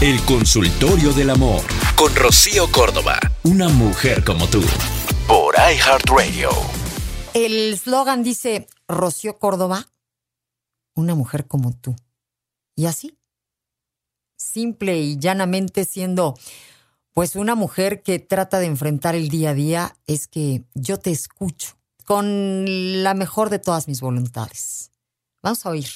El consultorio del amor con Rocío Córdoba. Una mujer como tú. Por iHeartRadio. El slogan dice, Rocío Córdoba, una mujer como tú. Y así, simple y llanamente siendo pues una mujer que trata de enfrentar el día a día, es que yo te escucho con la mejor de todas mis voluntades. Vamos a oír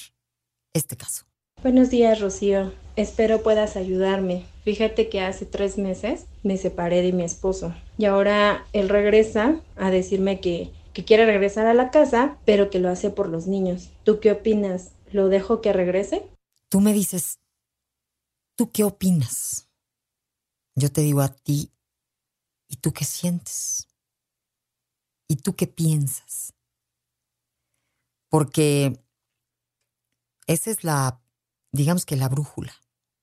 este caso. Buenos días, Rocío. Espero puedas ayudarme. Fíjate que hace tres meses me separé de mi esposo y ahora él regresa a decirme que, que quiere regresar a la casa, pero que lo hace por los niños. ¿Tú qué opinas? ¿Lo dejo que regrese? Tú me dices, ¿tú qué opinas? Yo te digo a ti, ¿y tú qué sientes? ¿Y tú qué piensas? Porque esa es la, digamos que la brújula,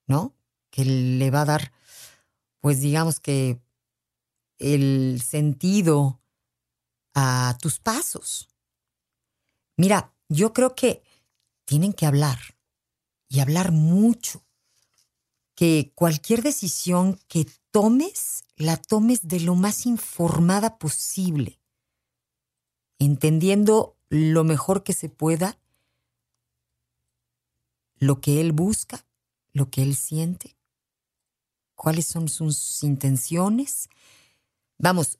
¿no? Que le va a dar, pues digamos que el sentido a tus pasos. Mira, yo creo que tienen que hablar y hablar mucho. Que cualquier decisión que tomes, la tomes de lo más informada posible, entendiendo lo mejor que se pueda lo que él busca, lo que él siente, cuáles son sus intenciones. Vamos,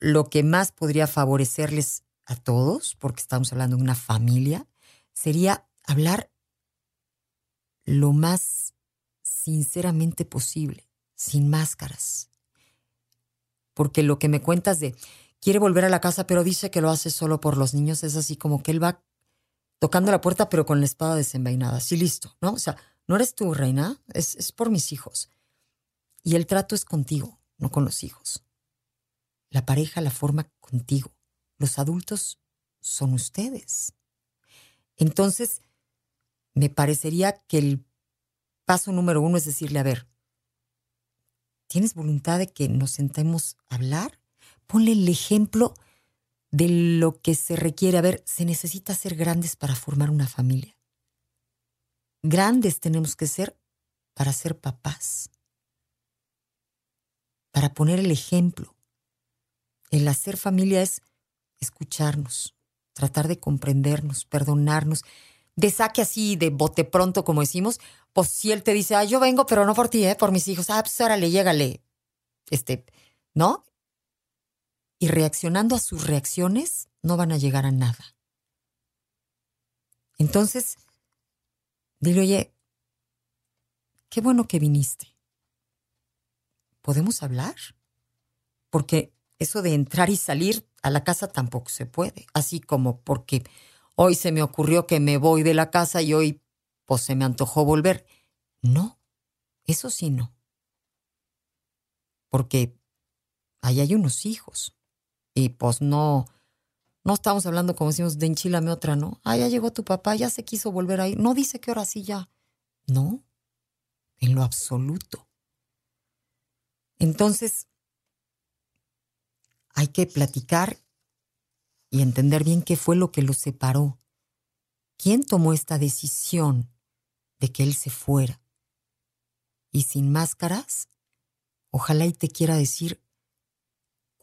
lo que más podría favorecerles a todos, porque estamos hablando de una familia, sería hablar lo más sinceramente posible, sin máscaras. Porque lo que me cuentas de quiere volver a la casa, pero dice que lo hace solo por los niños, es así como que él va tocando la puerta, pero con la espada desenvainada. Sí, listo, ¿no? O sea, no eres tú, reina, es, es por mis hijos. Y el trato es contigo, no con los hijos. La pareja la forma contigo. Los adultos son ustedes. Entonces, me parecería que el paso número uno es decirle, a ver, ¿tienes voluntad de que nos sentemos a hablar? Ponle el ejemplo de lo que se requiere. A ver, se necesita ser grandes para formar una familia. Grandes tenemos que ser para ser papás, para poner el ejemplo. El hacer familia es escucharnos, tratar de comprendernos, perdonarnos, de saque así, de bote pronto, como decimos, pues si él te dice, ah, yo vengo, pero no por ti, ¿eh? por mis hijos, ah, pues órale, llégale, este, ¿no? Y reaccionando a sus reacciones, no van a llegar a nada. Entonces, dile, oye, qué bueno que viniste. ¿Podemos hablar? Porque eso de entrar y salir a la casa tampoco se puede, así como porque hoy se me ocurrió que me voy de la casa y hoy pues se me antojó volver. No, eso sí no. Porque ahí hay unos hijos. Y pues no, no estamos hablando como decimos de enchilame otra, ¿no? Ah, ya llegó tu papá, ya se quiso volver ahí. No dice que ahora sí ya. No, en lo absoluto. Entonces, hay que platicar y entender bien qué fue lo que lo separó. ¿Quién tomó esta decisión de que él se fuera? Y sin máscaras, ojalá y te quiera decir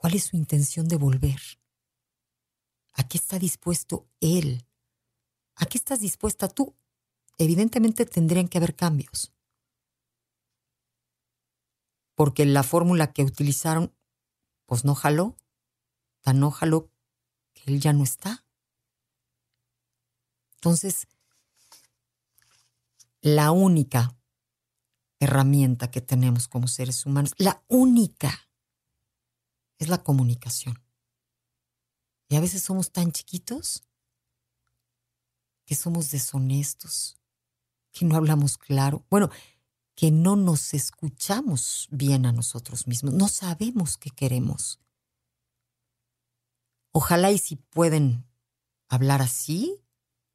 cuál es su intención de volver. ¿A qué está dispuesto él? ¿A qué estás dispuesta tú? Evidentemente tendrían que haber cambios. Porque la fórmula que utilizaron, pues no jaló, tan no jaló que él ya no está. Entonces, la única herramienta que tenemos como seres humanos, la única, es la comunicación. Y a veces somos tan chiquitos que somos deshonestos, que no hablamos claro. Bueno, que no nos escuchamos bien a nosotros mismos, no sabemos qué queremos. Ojalá y si pueden hablar así,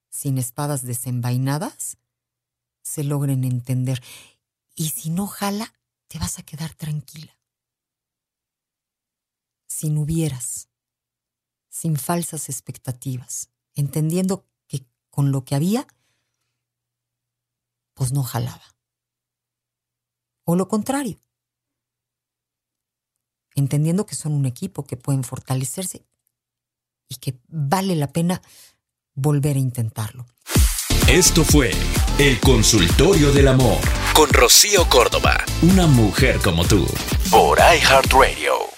sin espadas desenvainadas, se logren entender. Y si no jala, te vas a quedar tranquila. Sin hubieras, sin falsas expectativas, entendiendo que con lo que había, pues no jalaba. o lo contrario. Entendiendo que son un equipo, que pueden fortalecerse y que vale la pena volver a intentarlo. Esto fue El Consultorio del Amor con Rocío Córdoba, una mujer como tú, por iHeartRadio.